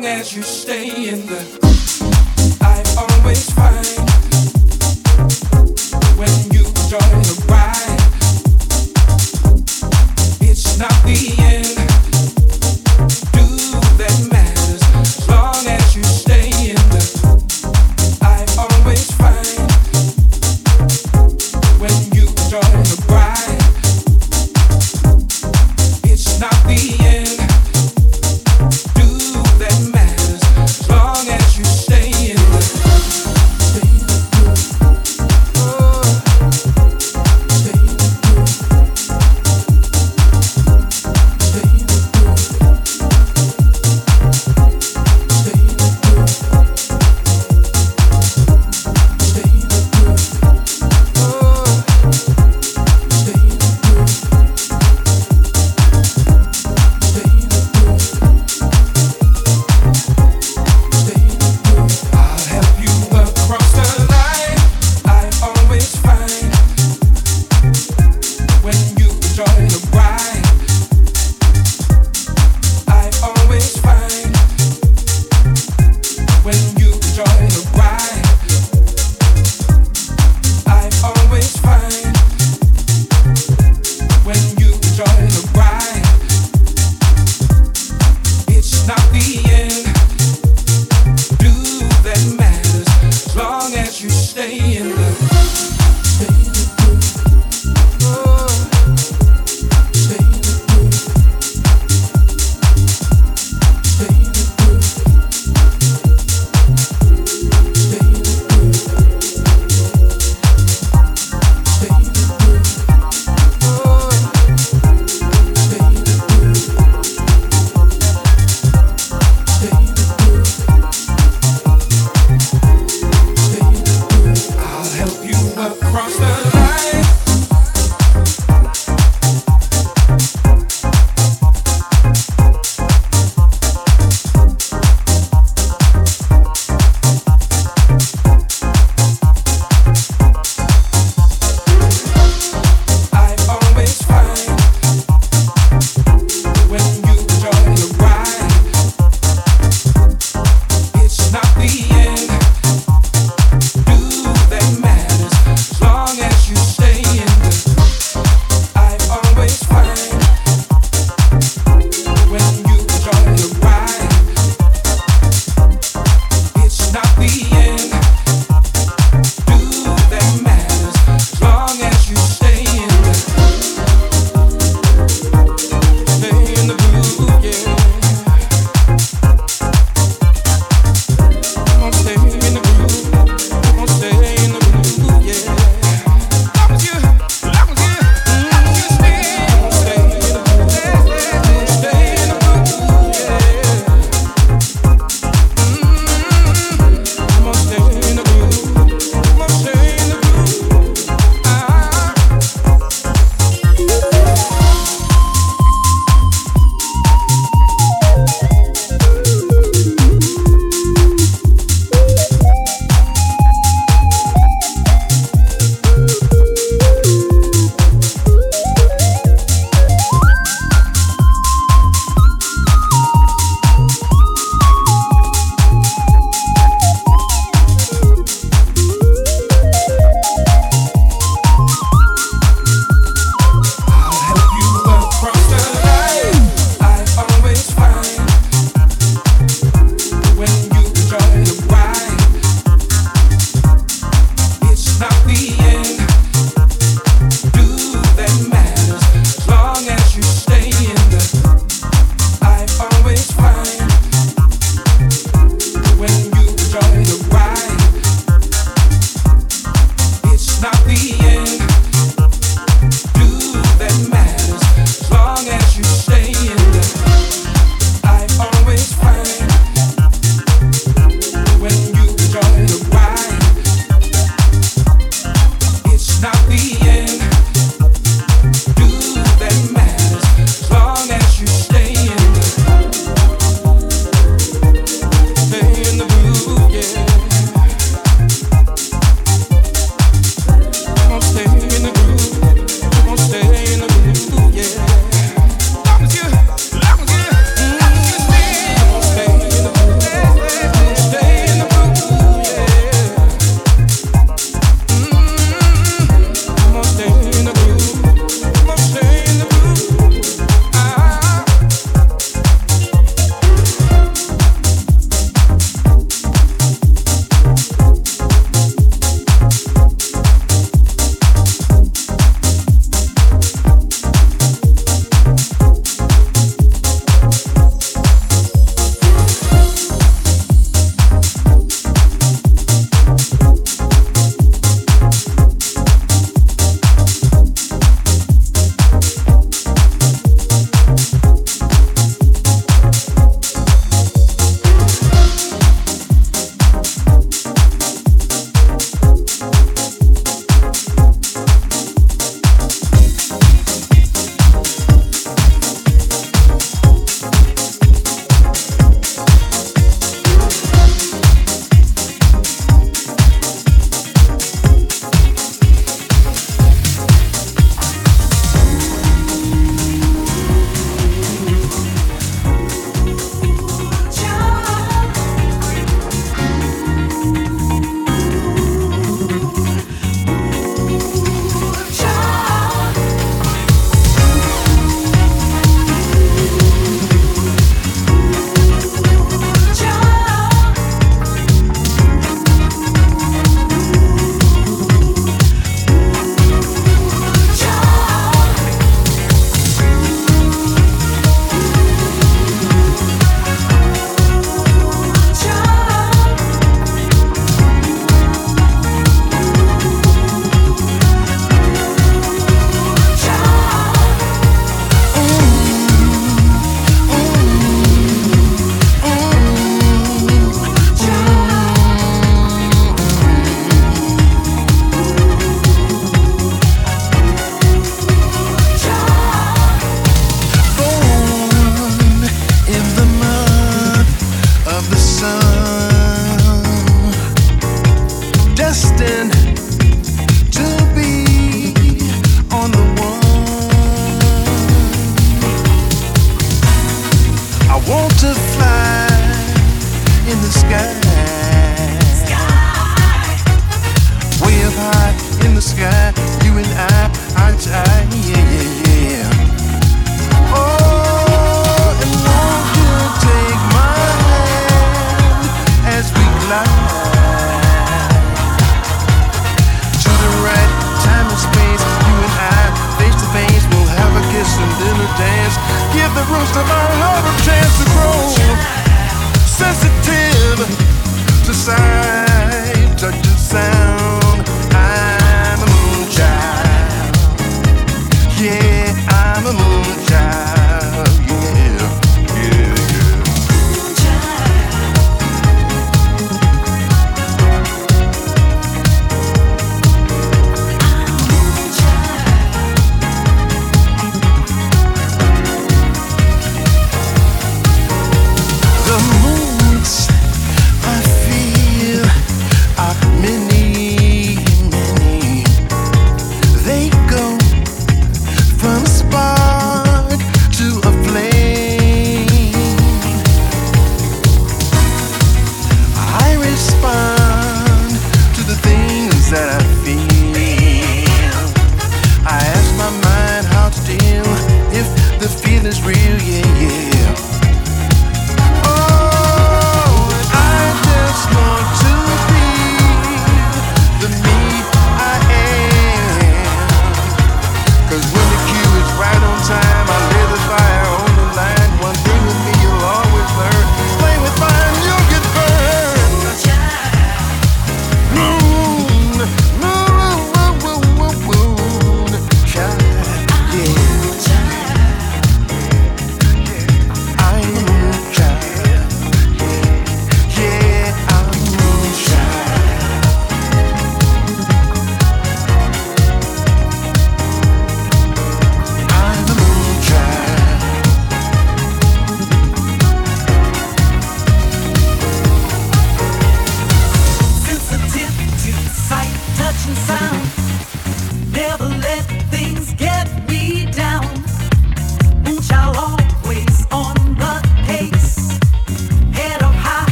long as you stay in the, I always find.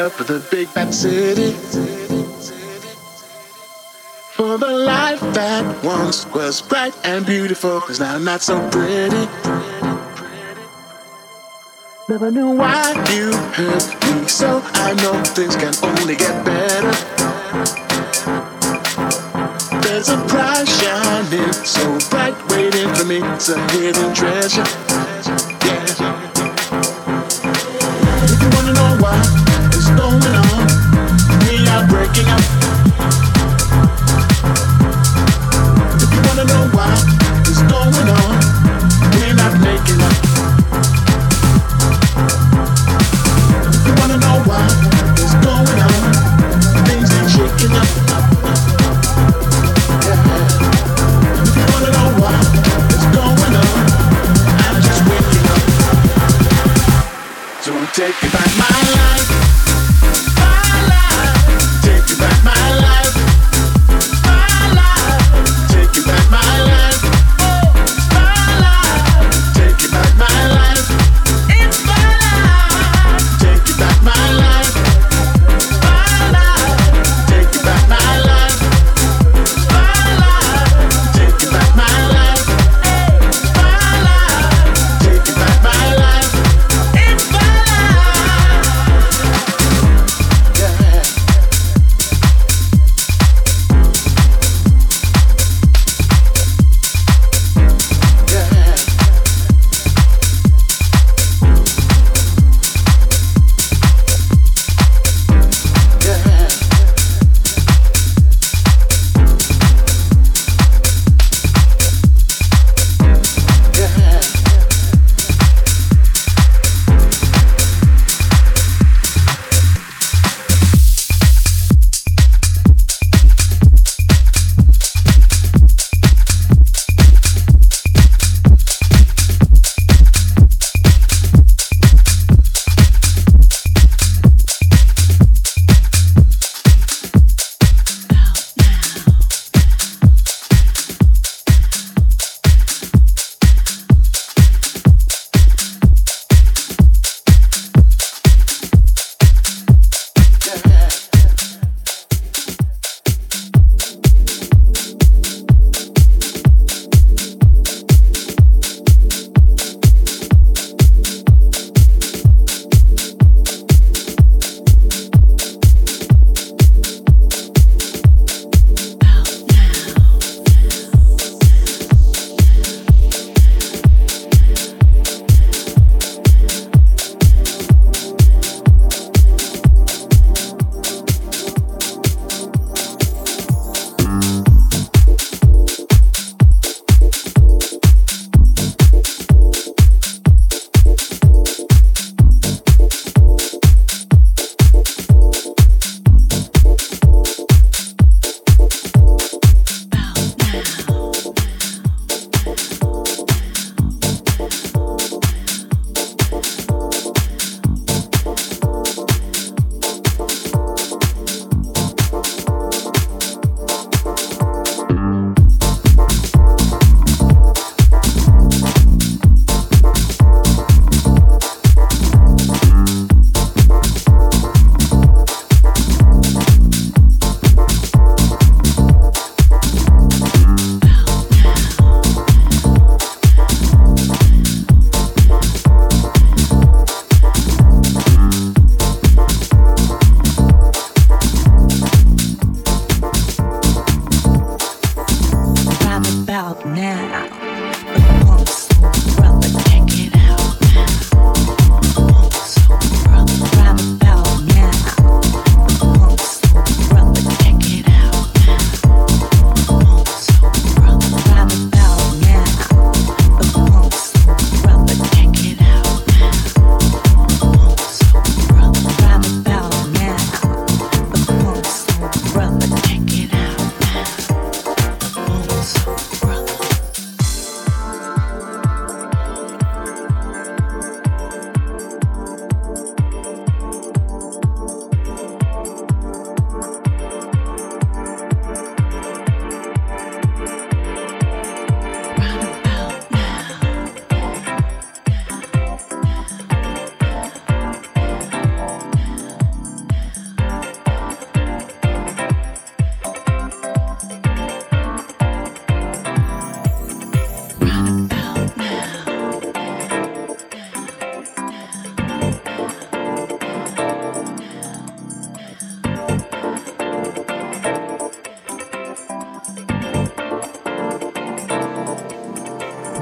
up for the big bad city. For the life that once was bright and beautiful is now not so pretty. Never knew why you hurt me, so I know things can only get better. There's a prize shining so bright waiting for me, it's a hidden treasure. If you wanna know why it's going on, we're not making up.